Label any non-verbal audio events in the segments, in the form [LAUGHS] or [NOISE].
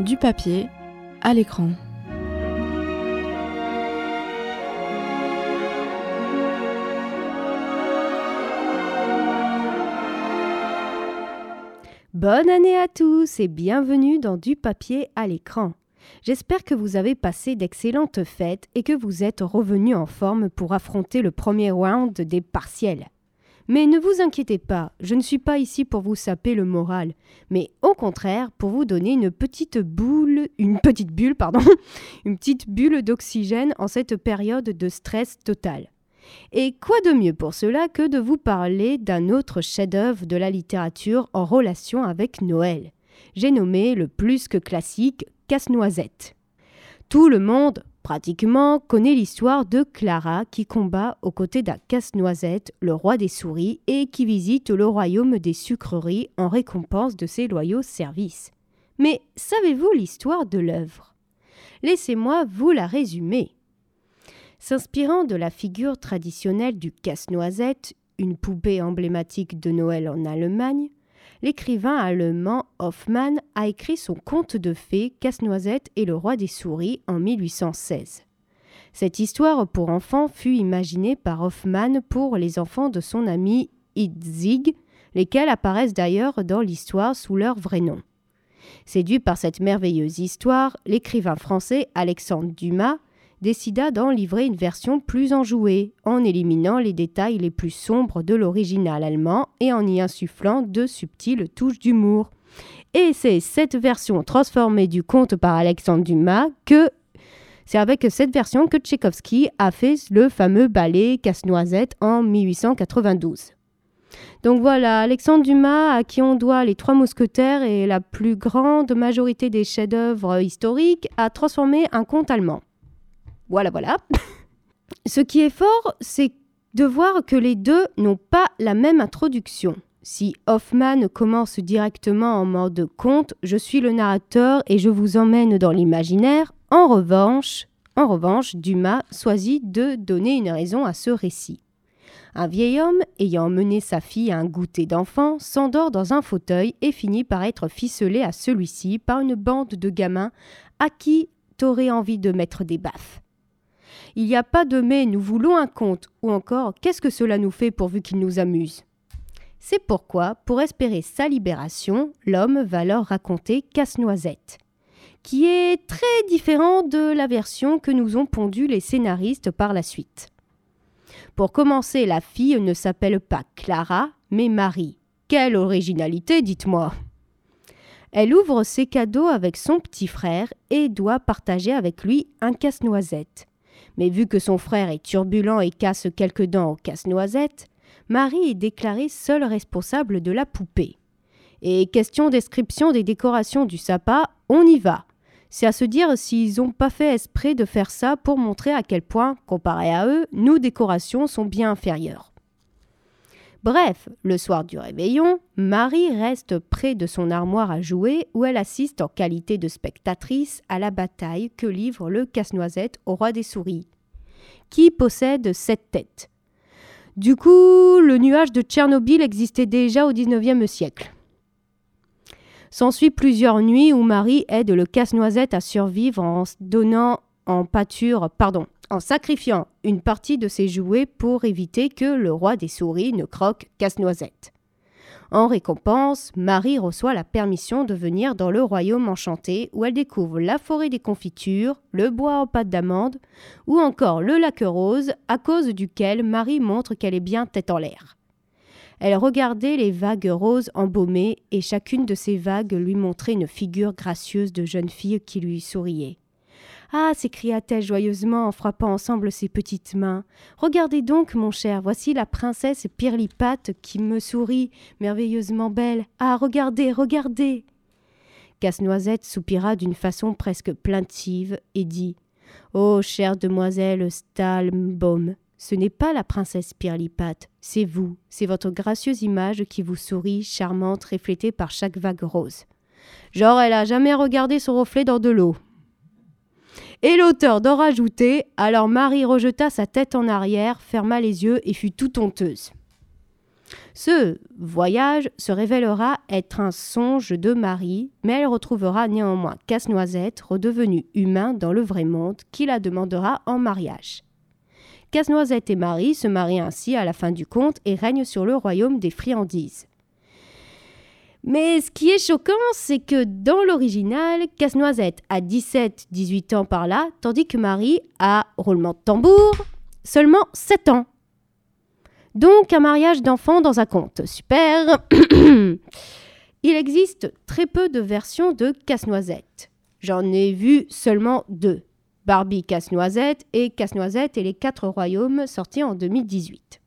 du papier à l'écran. Bonne année à tous et bienvenue dans Du papier à l'écran. J'espère que vous avez passé d'excellentes fêtes et que vous êtes revenus en forme pour affronter le premier round des partiels. Mais ne vous inquiétez pas, je ne suis pas ici pour vous saper le moral, mais au contraire pour vous donner une petite boule, une petite bulle, pardon, [LAUGHS] bulle d'oxygène en cette période de stress total. Et quoi de mieux pour cela que de vous parler d'un autre chef-d'œuvre de la littérature en relation avec Noël. J'ai nommé le plus que classique Casse-Noisette. Tout le monde, pratiquement, connaît l'histoire de Clara qui combat aux côtés d'un casse-noisette, le roi des souris, et qui visite le royaume des sucreries en récompense de ses loyaux services. Mais savez-vous l'histoire de l'œuvre? Laissez-moi vous la résumer. S'inspirant de la figure traditionnelle du casse-noisette, une poupée emblématique de Noël en Allemagne, l'écrivain allemand Hoffmann a écrit son conte de fées Casse-Noisette et le roi des souris en 1816. Cette histoire pour enfants fut imaginée par Hoffmann pour les enfants de son ami Itzig, lesquels apparaissent d'ailleurs dans l'histoire sous leur vrai nom. Séduit par cette merveilleuse histoire, l'écrivain français Alexandre Dumas décida d'en livrer une version plus enjouée, en éliminant les détails les plus sombres de l'original allemand et en y insufflant de subtiles touches d'humour. Et c'est cette version transformée du conte par Alexandre Dumas que c'est avec cette version que Tchaïkovski a fait le fameux ballet Casse-Noisette en 1892. Donc voilà, Alexandre Dumas, à qui on doit Les Trois Mousquetaires et la plus grande majorité des chefs-d'œuvre historiques, a transformé un conte allemand. Voilà, voilà. Ce qui est fort, c'est de voir que les deux n'ont pas la même introduction. Si Hoffman commence directement en mode conte, je suis le narrateur et je vous emmène dans l'imaginaire. En revanche, en revanche, Dumas choisit de donner une raison à ce récit. Un vieil homme, ayant mené sa fille à un goûter d'enfant, s'endort dans un fauteuil et finit par être ficelé à celui-ci par une bande de gamins à qui t'aurais envie de mettre des baffes. Il n'y a pas de mais, nous voulons un conte, ou encore qu'est-ce que cela nous fait pourvu qu'il nous amuse? C'est pourquoi, pour espérer sa libération, l'homme va leur raconter Casse-Noisette, qui est très différent de la version que nous ont pondue les scénaristes par la suite. Pour commencer, la fille ne s'appelle pas Clara, mais Marie. Quelle originalité, dites-moi Elle ouvre ses cadeaux avec son petit frère et doit partager avec lui un casse-noisette. Mais vu que son frère est turbulent et casse quelques dents au casse-noisette, Marie est déclarée seule responsable de la poupée. Et question description des décorations du sapin, on y va. C'est à se dire s'ils n'ont pas fait esprit de faire ça pour montrer à quel point, comparé à eux, nos décorations sont bien inférieures. Bref, le soir du réveillon, Marie reste près de son armoire à jouer où elle assiste en qualité de spectatrice à la bataille que livre le casse-noisette au roi des souris, qui possède sept têtes. Du coup, le nuage de Tchernobyl existait déjà au XIXe siècle. S'ensuit plusieurs nuits où Marie aide le casse-noisette à survivre en donnant en pâture, pardon, en sacrifiant une partie de ses jouets pour éviter que le roi des souris ne croque casse-noisette. En récompense, Marie reçoit la permission de venir dans le royaume enchanté où elle découvre la forêt des confitures, le bois en pâte d'amande ou encore le lac rose à cause duquel Marie montre qu'elle est bien tête en l'air. Elle regardait les vagues roses embaumées et chacune de ces vagues lui montrait une figure gracieuse de jeune fille qui lui souriait. Ah s'écria-t-elle joyeusement en frappant ensemble ses petites mains. Regardez donc, mon cher, voici la princesse Pirlipate qui me sourit, merveilleusement belle. Ah, regardez, regardez Casse-Noisette soupira d'une façon presque plaintive et dit Oh, chère demoiselle Stalmbaum, ce n'est pas la princesse Pirlipate, c'est vous, c'est votre gracieuse image qui vous sourit, charmante, reflétée par chaque vague rose. Genre, elle a jamais regardé son reflet dans de l'eau. Et l'auteur d'en rajouter, alors Marie rejeta sa tête en arrière, ferma les yeux et fut tout honteuse. Ce voyage se révélera être un songe de Marie, mais elle retrouvera néanmoins Casse-Noisette, redevenu humain dans le vrai monde, qui la demandera en mariage. Casse-Noisette et Marie se marient ainsi à la fin du conte et règnent sur le royaume des friandises. Mais ce qui est choquant, c'est que dans l'original, Casse-Noisette a 17-18 ans par là, tandis que Marie a, roulement de tambour, seulement 7 ans. Donc un mariage d'enfants dans un conte. Super [COUGHS] Il existe très peu de versions de Casse-Noisette. J'en ai vu seulement deux. Barbie Casse-Noisette et Casse-Noisette et les quatre royaumes sortis en 2018.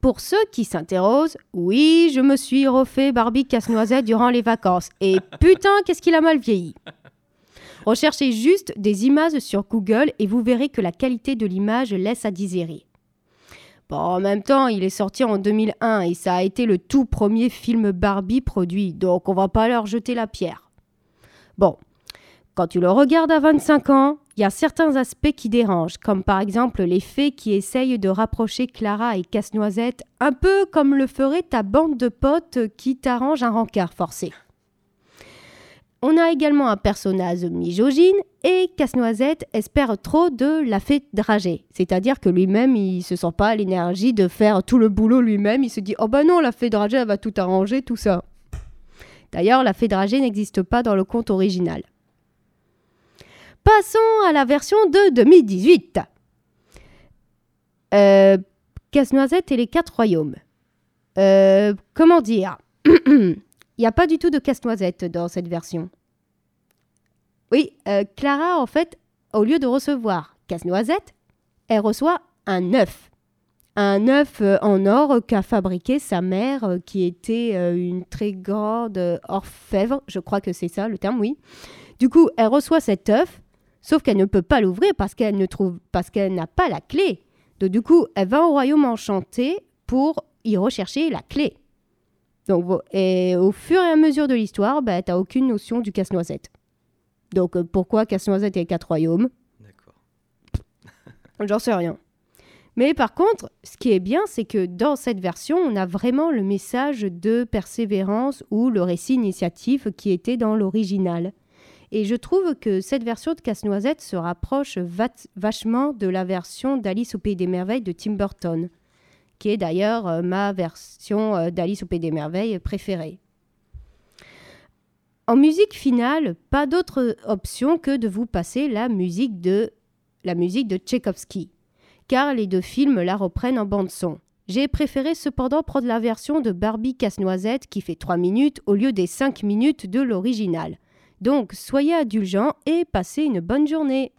Pour ceux qui s'interrogent, oui, je me suis refait Barbie Casse-Noisette durant les vacances. Et [LAUGHS] putain, qu'est-ce qu'il a mal vieilli Recherchez juste des images sur Google et vous verrez que la qualité de l'image laisse à désirer. Bon, en même temps, il est sorti en 2001 et ça a été le tout premier film Barbie produit, donc on va pas leur jeter la pierre. Bon, quand tu le regardes à 25 ans, il y a certains aspects qui dérangent, comme par exemple l'effet qui essaye de rapprocher Clara et Casse-Noisette, un peu comme le ferait ta bande de potes qui t'arrange un rencard forcé. On a également un personnage misogyne et Casse-Noisette espère trop de la fée dragée. C'est-à-dire que lui-même, il se sent pas l'énergie de faire tout le boulot lui-même. Il se dit Oh ben non, la fée dragée, elle va tout arranger, tout ça. D'ailleurs, la fée dragée n'existe pas dans le conte original. Passons à la version de 2018. Euh, Casse-Noisette et les quatre royaumes. Euh, comment dire? [CLEARS THROAT] Il n'y a pas du tout de casse-noisette dans cette version. Oui, euh, Clara, en fait, au lieu de recevoir casse-noisette, elle reçoit un œuf. Un œuf en or qu'a fabriqué sa mère, qui était une très grande orfèvre, je crois que c'est ça le terme, oui. Du coup, elle reçoit cet œuf, sauf qu'elle ne peut pas l'ouvrir parce qu'elle ne trouve, parce qu'elle n'a pas la clé. Donc du coup, elle va au royaume enchanté pour y rechercher la clé. Donc, et au fur et à mesure de l'histoire, bah, tu n'as aucune notion du casse-noisette. Donc, euh, pourquoi casse-noisette et quatre royaumes? D'accord. [LAUGHS] J'en sais rien. Mais par contre, ce qui est bien, c'est que dans cette version, on a vraiment le message de persévérance ou le récit initiative qui était dans l'original. Et je trouve que cette version de Casse-Noisette se rapproche vachement de la version d'Alice au Pays des Merveilles de Tim Burton qui est d'ailleurs euh, ma version euh, d'Alice au Pays des Merveilles préférée. En musique finale, pas d'autre option que de vous passer la musique de la musique de Tchaïkovski, car les deux films la reprennent en bande son. J'ai préféré cependant prendre la version de Barbie Casse-Noisette qui fait 3 minutes au lieu des 5 minutes de l'original. Donc soyez indulgents et passez une bonne journée.